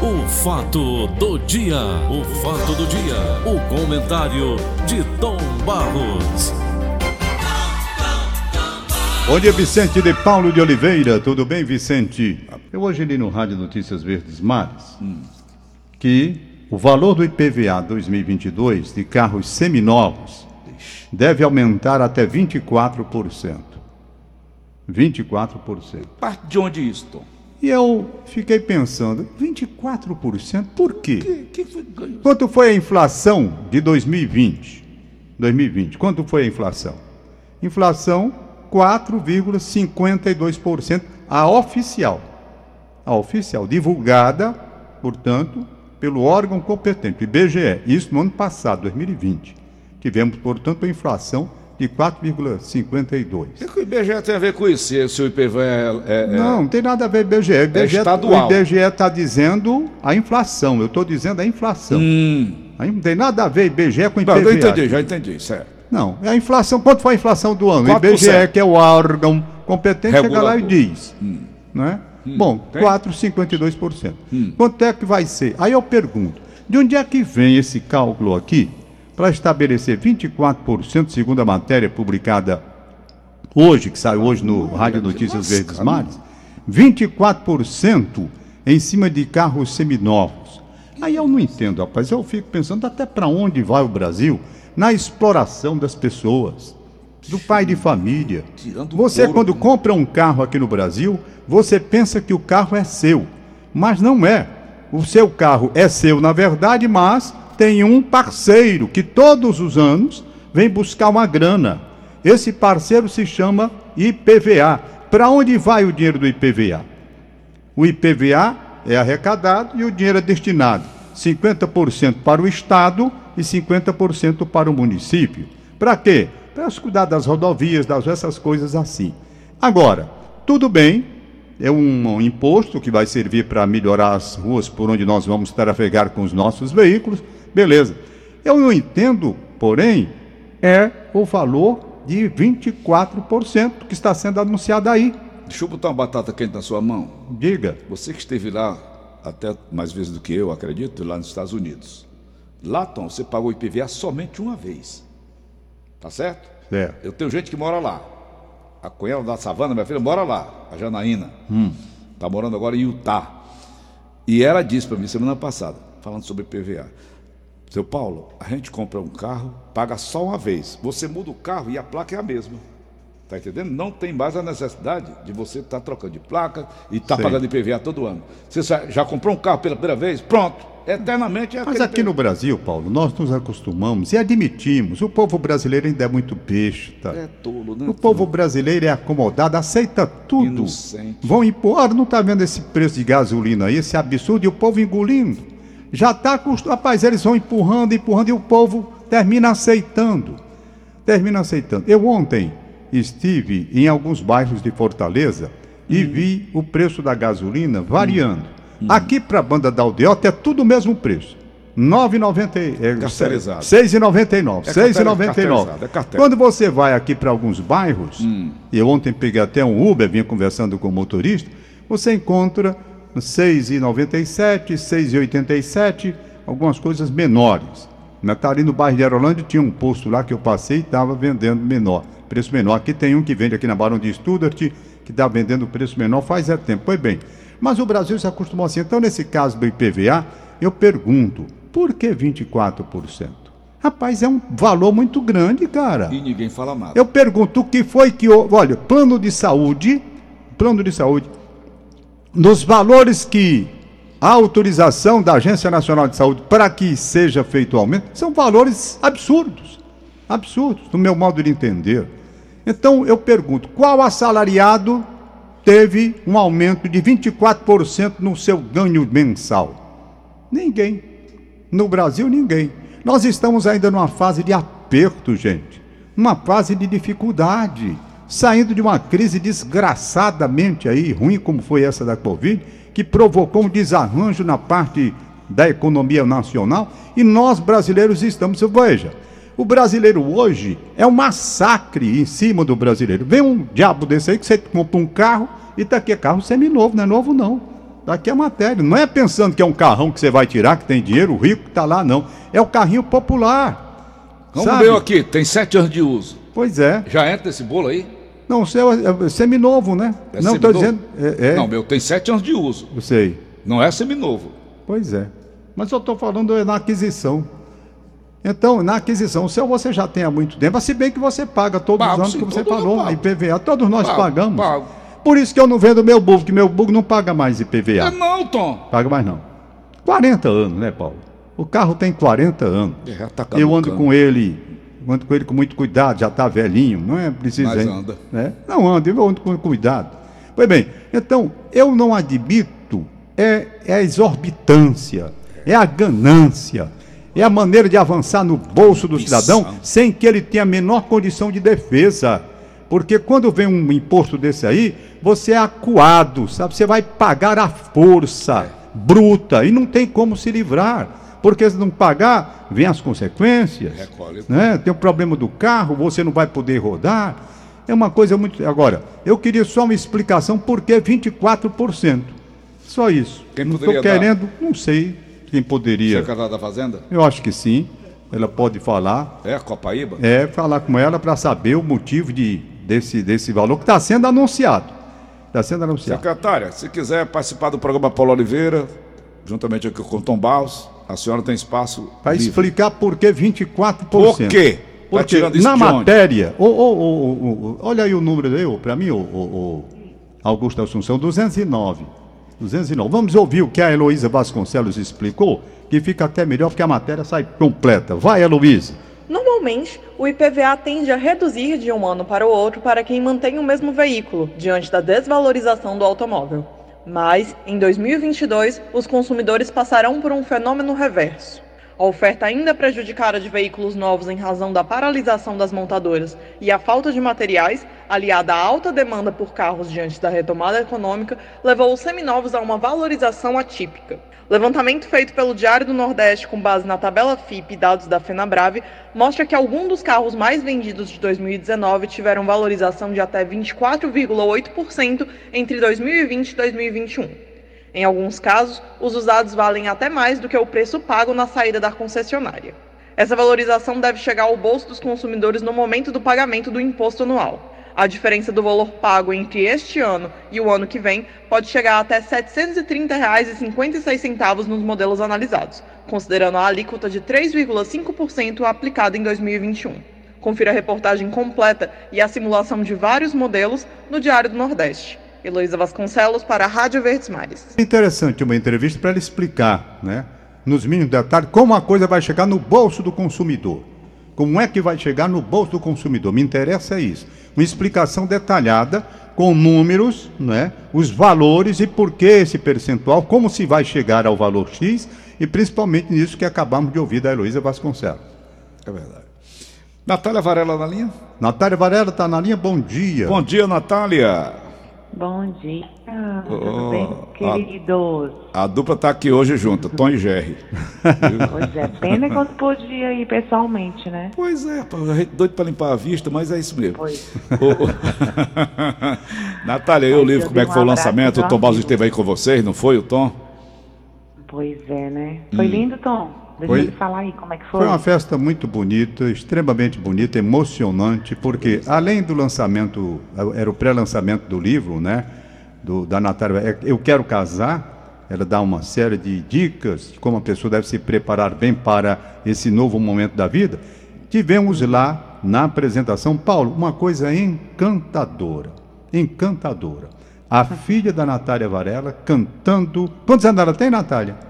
O fato do dia, o fato do dia, o comentário de Tom Barros. Bom dia, Vicente de Paulo de Oliveira. Tudo bem, Vicente? Eu hoje li no Rádio Notícias Verdes Mares que o valor do IPVA 2022 de carros seminovos deve aumentar até 24%. 24%. Parte de onde isso, Tom? E eu fiquei pensando, 24%? Por quê? Que, que foi? Quanto foi a inflação de 2020? 2020, quanto foi a inflação? Inflação 4,52%, a oficial. A oficial, divulgada, portanto, pelo órgão competente, IBGE. Isso no ano passado, 2020. Tivemos, portanto, a inflação de 4,52%. O que, o IBGE tem a ver com isso? Se, o IPVA é, é- é- Não, não tem nada a ver com o IBGE. O IBGE estadual. O IBGE está dizendo a inflação. Eu estou dizendo a inflação. Hum. Aí não tem nada a ver IBGE com Não, IPVA. eu entendi, já entendi, certo. Não, é a inflação. Quanto foi a inflação do ano? O 4%. IBGE, que é o órgão competente, chega lá e Regulador. diz. Não é? Bom, tem? 4,52%. Quanto é que vai ser? Aí eu pergunto, de onde é que vem esse cálculo aqui para estabelecer 24%, segundo a matéria publicada hoje, que saiu hoje no Rádio Notícias Verdes Mares, 24% em cima de carros seminovos. Aí eu não entendo, rapaz. Eu fico pensando até para onde vai o Brasil na exploração das pessoas, do pai de família. Você, quando né? compra um carro aqui no Brasil, você pensa que o carro é seu, mas não é. O seu carro é seu, na verdade, mas tem um parceiro que todos os anos vem buscar uma grana. Esse parceiro se chama IPVA. Para onde vai o dinheiro do IPVA? O IPVA é arrecadado e o dinheiro é destinado 50% para o Estado e 50% para o município. Para quê? Para cuidar das rodovias, das essas coisas assim. Agora, tudo bem, é um, imposto que vai servir para melhorar as ruas por onde nós vamos trafegar com os nossos veículos, beleza. Eu não entendo, porém, é o valor de 24% que está sendo anunciado aí. Deixa eu botar uma batata quente na sua mão. Diga. Você que esteve lá, até mais vezes do que eu, acredito, lá nos Estados Unidos. Lá, Tom, você pagou IPVA somente uma vez. Tá certo? É. Eu tenho gente que mora lá. A cunhada da Savana, minha filha, mora lá, a Janaína. Tá morando agora em Utah. E ela disse para mim semana passada, falando sobre IPVA. Seu Paulo, a gente compra um carro, paga só uma vez. Você muda o carro e a placa é a mesma. Tá entendendo? Não tem mais a necessidade de você estar trocando de placa e estar Sei. pagando IPVA todo ano. Você já- comprou um carro pela primeira vez? Pronto. Eternamente é Mas aqui no Brasil, Paulo, nós nos acostumamos e admitimos, o povo brasileiro ainda é muito besta. É tolo, né? O povo brasileiro é acomodado, aceita tudo. Inocente. Vão impor, não está vendo esse preço de gasolina aí, esse absurdo, e o povo engolindo. Já está acostumado, rapaz, eles vão empurrando, empurrando, e o povo termina aceitando. Termina aceitando. Eu ontem estive em alguns bairros de Fortaleza e vi o preço da gasolina variando. Aqui para a banda da Aldeota é tudo o mesmo preço. R$ 9,90. É, Cartelizado. R$ 6,99. É R$ 6,99. cartelizado, é cartel. Quando você vai aqui para alguns bairros, e eu ontem peguei até um Uber, vinha conversando com o motorista, você encontra 6,97, R$ 6,87, algumas coisas menores. Na ali no bairro de Aerolândia tinha um posto lá que eu passei e estava vendendo menor, preço menor. Aqui tem um que vende aqui na Barão de Studart, que está vendendo preço menor faz é tempo. Pois bem, mas o Brasil se acostumou assim. Então, nesse caso do IPVA, eu pergunto, por que 24%? Rapaz, é um valor muito grande, cara. E ninguém fala nada. Eu pergunto o que foi que houve. Olha, plano de saúde, plano de saúde, nos valores que a autorização da Agência Nacional de Saúde para que seja feito o aumento, são valores absurdos. Absurdos, no meu modo de entender. Então eu pergunto, qual assalariado teve um aumento de 24% no seu ganho mensal? Ninguém. No Brasil, ninguém. Nós estamos ainda numa fase de aperto, gente. Uma fase de dificuldade. Saindo de uma crise desgraçadamente aí, ruim como foi essa da Covid, que provocou um desarranjo na parte da economia nacional. E nós, brasileiros, estamos. Veja, o brasileiro hoje é um massacre em cima do brasileiro. Vem um diabo desse aí que você compra um carro e tá aqui é carro seminovo, não é novo não. Tá aqui a matéria. Não é pensando que é um carrão que você vai tirar, que tem dinheiro, o rico que tá lá, não. É o carrinho popular. Vamos sabe? aqui, tem sete anos de uso. Pois é. Já entra esse bolo aí? Não, o seu é, é seminovo, né? É não, estou seminovo? dizendo. É, é, Não, meu tem sete anos de uso. eu sei. Não é seminovo. Pois é. Mas eu estou falando é na aquisição. Então, na aquisição, o seu você já tem há muito tempo, se bem que você paga todos Pago, os anos sim, que você falou. IPVA, todos nós Pago, pagamos. pago. Por isso que eu não vendo meu bug, que meu bug não paga mais É IPVA. não, Tom. Paga mais não. 40 anos, né, Paulo? O carro tem 40 anos. Já tá eu ando com ele, ando com ele com muito cuidado, já está velhinho, não é preciso. Mas anda. né? Não anda, eu ando com cuidado. Pois bem, então, eu não admito é, é a exorbitância, é a ganância, é a maneira de avançar no bolso do cidadão sem que ele tenha a menor condição de defesa. Porque quando vem um imposto desse aí, você é acuado, sabe? Você vai pagar à força, bruta, e não tem como se livrar. Porque se não pagar, vem as consequências. Recolhe. Né? Tem o problema do carro, você não vai poder rodar. É uma coisa muito. Agora, eu queria só uma explicação por que 24%. Só isso. Quem não estou dar? querendo, não sei quem poderia. Secretário da Fazenda? Eu acho que sim. Ela pode falar. É, Copaíba? É, falar com ela para saber o motivo de, desse, desse valor que está sendo anunciado. Está sendo anunciado. Secretária, se quiser participar do programa Paulo Oliveira, juntamente aqui com o Tom Barros, a senhora tem espaço Para explicar por que 24%. Por quê? Tá Porque isso na matéria, ô, ô, ô, olha aí o número aí, para mim, o Augusto Assunção, 209. 209. Vamos ouvir o que a Heloísa Vasconcelos explicou, que fica até melhor porque a matéria sai completa. Vai, Heloísa. Normalmente, o IPVA tende a reduzir de um ano para o outro para quem mantém o mesmo veículo, diante da desvalorização do automóvel. Mas, em 2022, os consumidores passarão por um fenômeno reverso. A oferta ainda prejudicada de veículos novos em razão da paralisação das montadoras e a falta de materiais, aliada à alta demanda por carros diante da retomada econômica, levou os seminovos a uma valorização atípica. Levantamento feito pelo Diário do Nordeste com base na tabela FIP e dados da FenaBrave mostra que alguns dos carros mais vendidos de 2019 tiveram valorização de até 24,8% entre 2020 e 2021. Em alguns casos, os usados valem até mais do que o preço pago na saída da concessionária. Essa valorização deve chegar ao bolso dos consumidores no momento do pagamento do imposto anual. A diferença do valor pago entre este ano e o ano que vem pode chegar até R$ 730,56 nos modelos analisados, considerando a alíquota de 3,5% aplicada em 2021. Confira a reportagem completa e a simulação de vários modelos no Diário do Nordeste. Heloísa Vasconcelos para a Rádio Verdes Mares. Interessante uma entrevista para ela explicar, né, nos mínimos detalhes, como a coisa vai chegar no bolso do consumidor. Como é que vai chegar no bolso do consumidor? Me interessa isso. Uma explicação detalhada, com números, né, os valores e por que esse percentual, como se vai chegar ao valor X e principalmente nisso que acabamos de ouvir da Heloísa Vasconcelos. É verdade. Natália Varela na linha? Natália Varela está na linha, bom dia. Bom dia, Natália. Bom dia, Oh, tudo bem, a- queridos? A dupla tá aqui hoje junto, Tom e Jerry. Pois é, pena que eu não podia ir pessoalmente, né? Pois é, a gente doido para limpar a vista, mas é isso mesmo. Pois. Ô. Natália, e o Ai, livro, eu como é que um foi o lançamento? O Tom amigos. esteve aí com vocês, não foi o Tom? Pois é, né? Foi lindo, Tom? Deixa Foi. ele falar aí como é que foi. Foi uma festa muito bonita, extremamente bonita, emocionante, porque além do lançamento, era o pré-lançamento do livro, né? Do, da Natália, é, Eu Quero Casar, ela dá uma série de dicas de como a pessoa deve se preparar bem para esse novo momento da vida. Tivemos lá na apresentação, Paulo, uma coisa encantadora, encantadora. A filha da Natália Varela cantando. Quantos anos ela tem, Natália?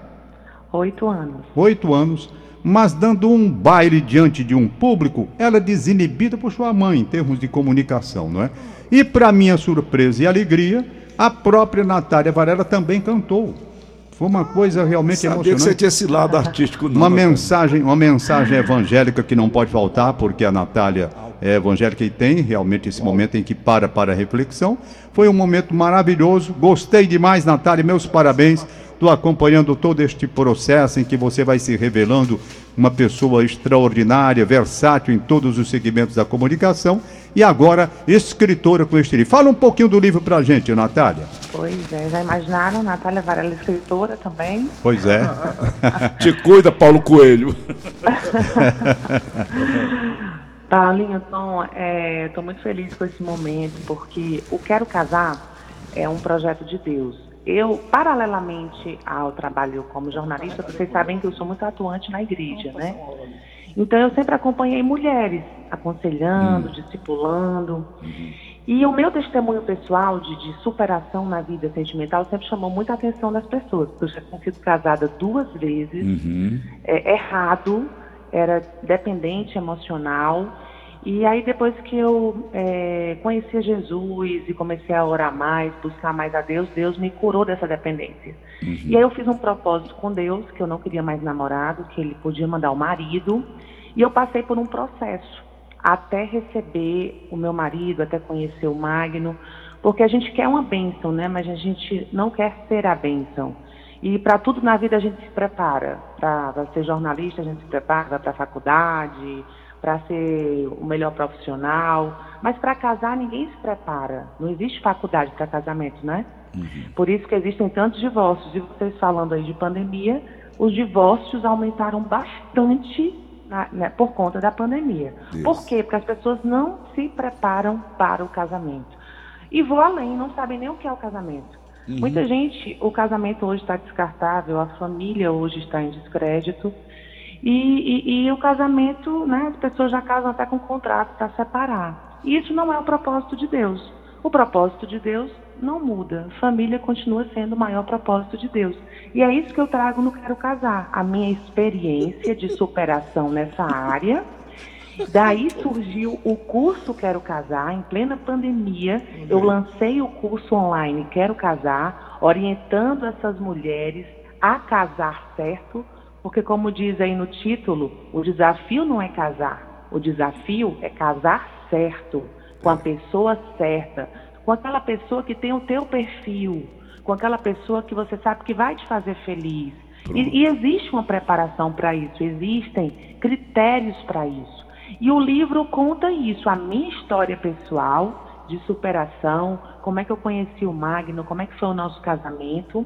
Oito anos. oito anos, mas dando um baile diante de um público, ela é desinibida por sua mãe em termos de comunicação, não é? E para minha surpresa e alegria, a própria Natália Varela também cantou. Foi uma coisa realmente Sabia que você emocionante. tinha esse lado artístico, não. Uma Natália. mensagem, uma mensagem evangélica que não pode faltar, porque a Natália é evangélica e tem realmente esse momento em que para para a reflexão. Foi um momento maravilhoso. Gostei demais, Natália. Meus parabéns. Estou acompanhando todo este processo em que você vai se revelando uma pessoa extraordinária, versátil em todos os segmentos da comunicação. e agora escritora com este livro. Fala um pouquinho do livro pra gente, Natália. Pois é, já imaginaram? Natália Varela, escritora também. Pois é. Te cuida, Paulo Coelho. Paulinho, então, estou muito feliz com esse momento, porque o Quero Casar é um projeto de Deus. Eu, paralelamente ao trabalho como jornalista, vocês sabem que eu sou muito atuante na igreja, né? Então, eu sempre acompanhei mulheres, aconselhando, discipulando. E o meu testemunho pessoal de, de superação na vida sentimental sempre chamou muita atenção das pessoas. porque Eu já tinha sido casada duas vezes, Uhum. é, errado, era dependente emocional. E aí depois que eu é, conheci Jesus e comecei a orar mais, buscar mais a Deus, Deus me curou dessa dependência. E aí eu fiz um propósito com Deus, que eu não queria mais namorado, que ele podia mandar o marido. E eu passei por um processo até receber o meu marido, até conhecer o Magno, porque a gente quer uma bênção, né? Mas a gente não quer ser a bênção. E para tudo na vida a gente se prepara. Para ser jornalista a gente se prepara, para a faculdade, para ser o melhor profissional. Mas para casar ninguém se prepara. Não existe faculdade para casamento, né? Por isso que existem tantos divórcios. E vocês falando aí de pandemia, os divórcios aumentaram bastante na- né, por conta da pandemia. Isso. Por quê? Porque as pessoas não se preparam para o casamento. E vou além, não sabem nem o que é o casamento. Muita gente, o casamento hoje está descartável, a família hoje está em descrédito. E, e- e o casamento, né, as pessoas já casam até com contrato para separar. E isso não é o propósito de Deus. O propósito de Deus não muda. Família continua sendo o maior propósito de Deus. E é isso que eu trago no Quero Casar. A minha experiência de superação nessa área. Daí surgiu o curso Quero Casar, em plena pandemia. Eu lancei o curso online Quero Casar, orientando essas mulheres a casar certo, porque, como diz aí no título, o desafio não é casar, o desafio é casar certo, com a pessoa certa, com aquela pessoa que tem o teu perfil, com aquela pessoa que você sabe que vai te fazer feliz. E, e existe uma preparação para isso, existem critérios para isso. E o livro conta isso, a minha história pessoal de superação, como é que eu conheci o Magno, como é que foi o nosso casamento.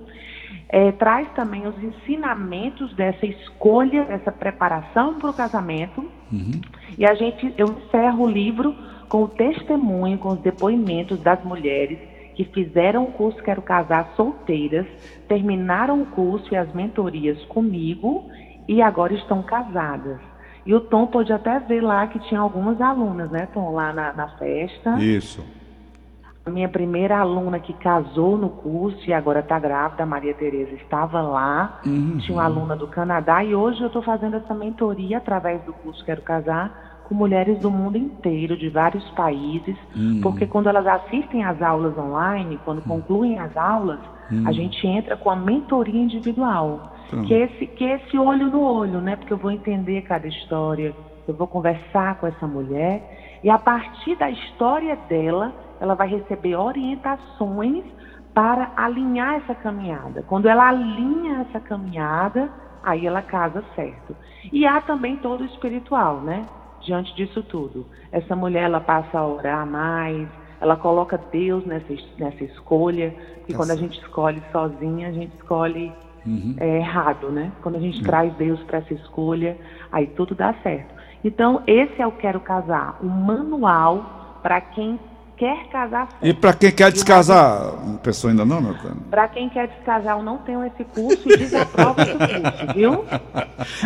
É, traz também os ensinamentos dessa escolha, dessa preparação para o casamento. E a gente, eu encerro o livro com o testemunho, com os depoimentos das mulheres que fizeram o curso Quero Casar solteiras, terminaram o curso e as mentorias comigo e agora estão casadas. E o Tom pôde até ver lá que tinha algumas alunas, né, Tom, lá na, na festa. Isso. A minha primeira aluna que casou no curso e agora está grávida, Maria Tereza, estava lá. Tinha uma aluna do Canadá e hoje eu estou fazendo essa mentoria através do curso Quero Casar com mulheres do mundo inteiro, de vários países, porque quando elas assistem às aulas online, quando concluem as aulas, a gente entra com a mentoria individual, que é, esse, que é esse olho no olho, né? Porque eu vou entender cada história, eu vou conversar com essa mulher e a partir da história dela, ela vai receber orientações para alinhar essa caminhada. Quando ela alinha essa caminhada, aí ela casa certo. E há também todo o espiritual, né? Diante disso tudo. Essa mulher, ela passa a orar mais, ela coloca Deus nessa, es- nessa escolha, porque quando a gente escolhe sozinha, a gente escolhe é, errado, né? Quando a gente traz Deus para essa escolha, aí tudo dá certo. Então, esse é o Quero Casar, um manual para quem quer casar certo. E para quem quer descasar, uma pessoa ainda não, Natália? Para quem quer descasar, eu não tenho esse curso e desaprovo esse curso, viu?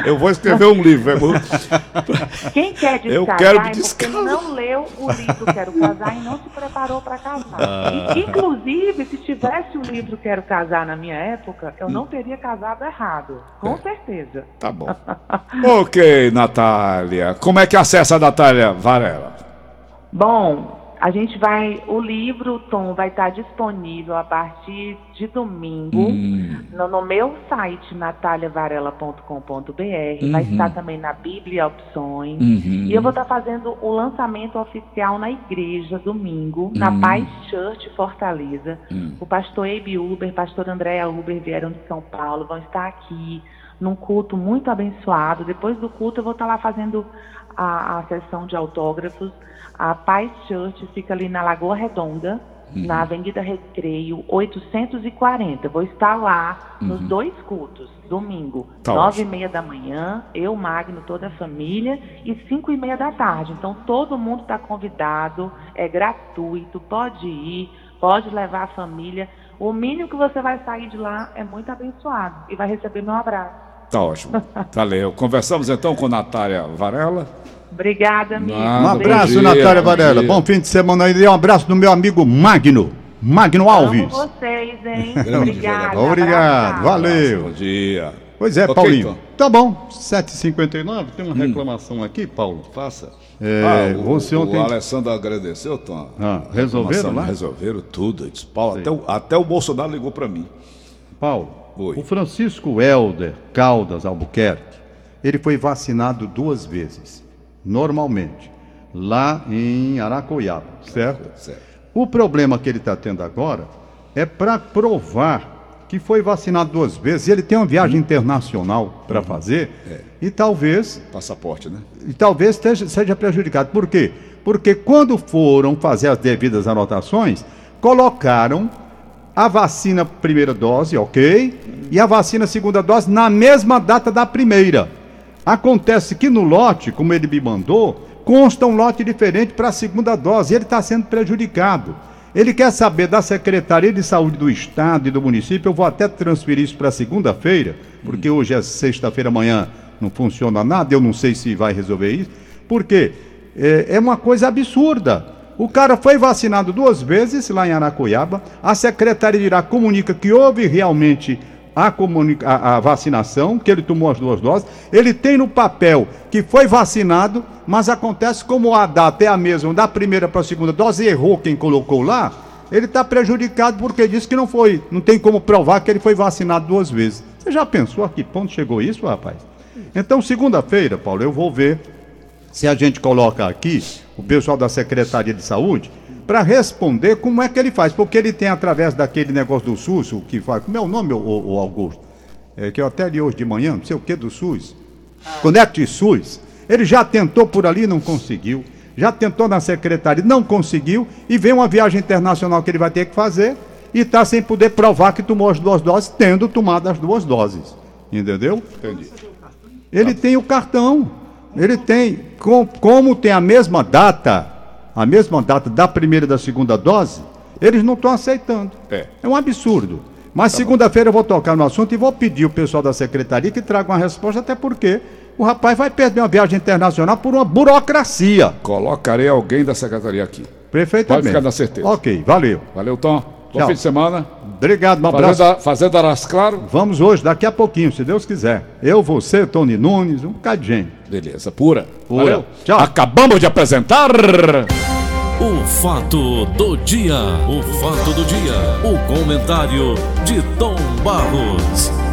Eu vou escrever um livro. eu vou- Quem quer Eu descasar quero é porque descasar. não leu o livro Quero Casar e não se preparou para casar. Ah. E, inclusive, se tivesse o livro Quero Casar na minha época, eu não teria casado errado. Com É. certeza. Tá bom. ok, Natália. Como é que acessa a Natália Varela? Bom, a gente vai. O livro, Tom, vai estar disponível a partir de domingo hum. no, no, meu site nataliavarela.com.br. Uhum. Vai estar também na Bíblia Opções. Uhum. E eu vou estar fazendo o lançamento oficial na igreja domingo, uhum. na Paz Church Fortaleza. Hum. O pastor Abe Uber, pastor Andréa Uber vieram de São Paulo, vão estar aqui num culto muito abençoado. Depois do culto eu vou estar lá fazendo a, a sessão de autógrafos. A Paz Church fica ali na Lagoa Redonda uhum. na Avenida Recreio 840. Vou estar lá uhum. nos dois cultos, domingo, tá nove e meia da manhã, eu, Magno, toda a família, e cinco e meia da tarde. Então todo mundo está convidado, é gratuito, pode ir, pode levar a família. O mínimo que você vai sair de lá é muito abençoado e vai receber meu abraço. Tá ótimo. Valeu. Conversamos então com Natália Varela. Obrigada, amigo. um abraço, Natália Varela. Bom fim de semana aí. E um abraço do meu amigo Magno. Magno Alves. Amo vocês, hein? Obrigada. Obrigado. Valeu. Bom dia. Pois é, okay, Paulinho. Então. Tá bom. 7h59. Tem uma hum. reclamação aqui, Paulo. Faça. É, ah, o, você ontem... o Alessandro agradeceu, Tom. Ah, resolveram lá? Resolveram tudo. Disse, Paulo, até o, até o Bolsonaro ligou para mim. Paulo, Oi. o Francisco Helder Caldas Albuquerque, ele foi vacinado duas vezes normalmente, lá em Aracoiaba, certo? certo. O problema que ele está tendo agora é para provar que foi vacinado duas vezes, ele tem uma viagem internacional para uhum. fazer é. e talvez. Passaporte, né? E talvez esteja, seja prejudicado. Por quê? Porque quando foram fazer as devidas anotações, colocaram a vacina primeira dose, ok, e a vacina segunda dose na mesma data da primeira. Acontece que no lote, como ele me mandou, consta um lote diferente para a segunda dose. E ele está sendo prejudicado. Ele quer saber da Secretaria de Saúde do Estado e do município. Eu vou até transferir isso para segunda-feira, porque hoje é sexta-feira, amanhã não funciona nada. Eu não sei se vai resolver isso. Porque é, é uma coisa absurda. O cara foi vacinado duas vezes lá em Aracoiaba. A Secretaria de Irá comunica que houve realmente a, a, a, vacinação, que ele tomou as duas doses. Ele tem no papel que foi vacinado, mas acontece como a data é a mesma, da primeira para a segunda dose, errou quem colocou lá, ele está prejudicado porque disse que não foi, não tem como provar que ele foi vacinado duas vezes. Você já pensou a que ponto chegou isso, rapaz? Então, segunda-feira, Paulo, eu vou ver se a gente coloca aqui o pessoal da Secretaria de Saúde para responder como é que ele faz, porque ele tem através daquele negócio do SUS, o que faz, como é o nome, o, o Augusto? É, que eu até li hoje de manhã, não sei o que do SUS. Conect SUS. Ele já tentou por ali, não conseguiu. Já tentou na secretaria, não conseguiu. E vem uma viagem internacional que ele vai ter que fazer e está sem poder provar que tomou as duas doses, tendo tomado as duas doses. Entendeu? Entendi. Ele tem o cartão. Ele tem, com, como tem a mesma data a mesma data da primeira e da segunda dose, eles não estão aceitando. É. é um absurdo. Mas tá segunda-feira eu vou tocar no assunto e vou pedir o pessoal da secretaria que traga uma resposta, até porque o rapaz vai perder uma viagem internacional por uma burocracia. Colocarei alguém da secretaria aqui. Perfeitamente. Pode ficar na certeza. Ok, valeu. Valeu, Tom. Bom Tchau. fim de semana. Obrigado, um abraço. Fazenda, Fazenda Aras Claro. Vamos hoje, daqui a pouquinho, se Deus quiser. Eu, você, Tony Nunes, um bocado de gente. Beleza, pura. Pura. Valeu. Tchau. Acabamos de apresentar. O fato do dia. O fato do dia. O comentário de Tom Barros.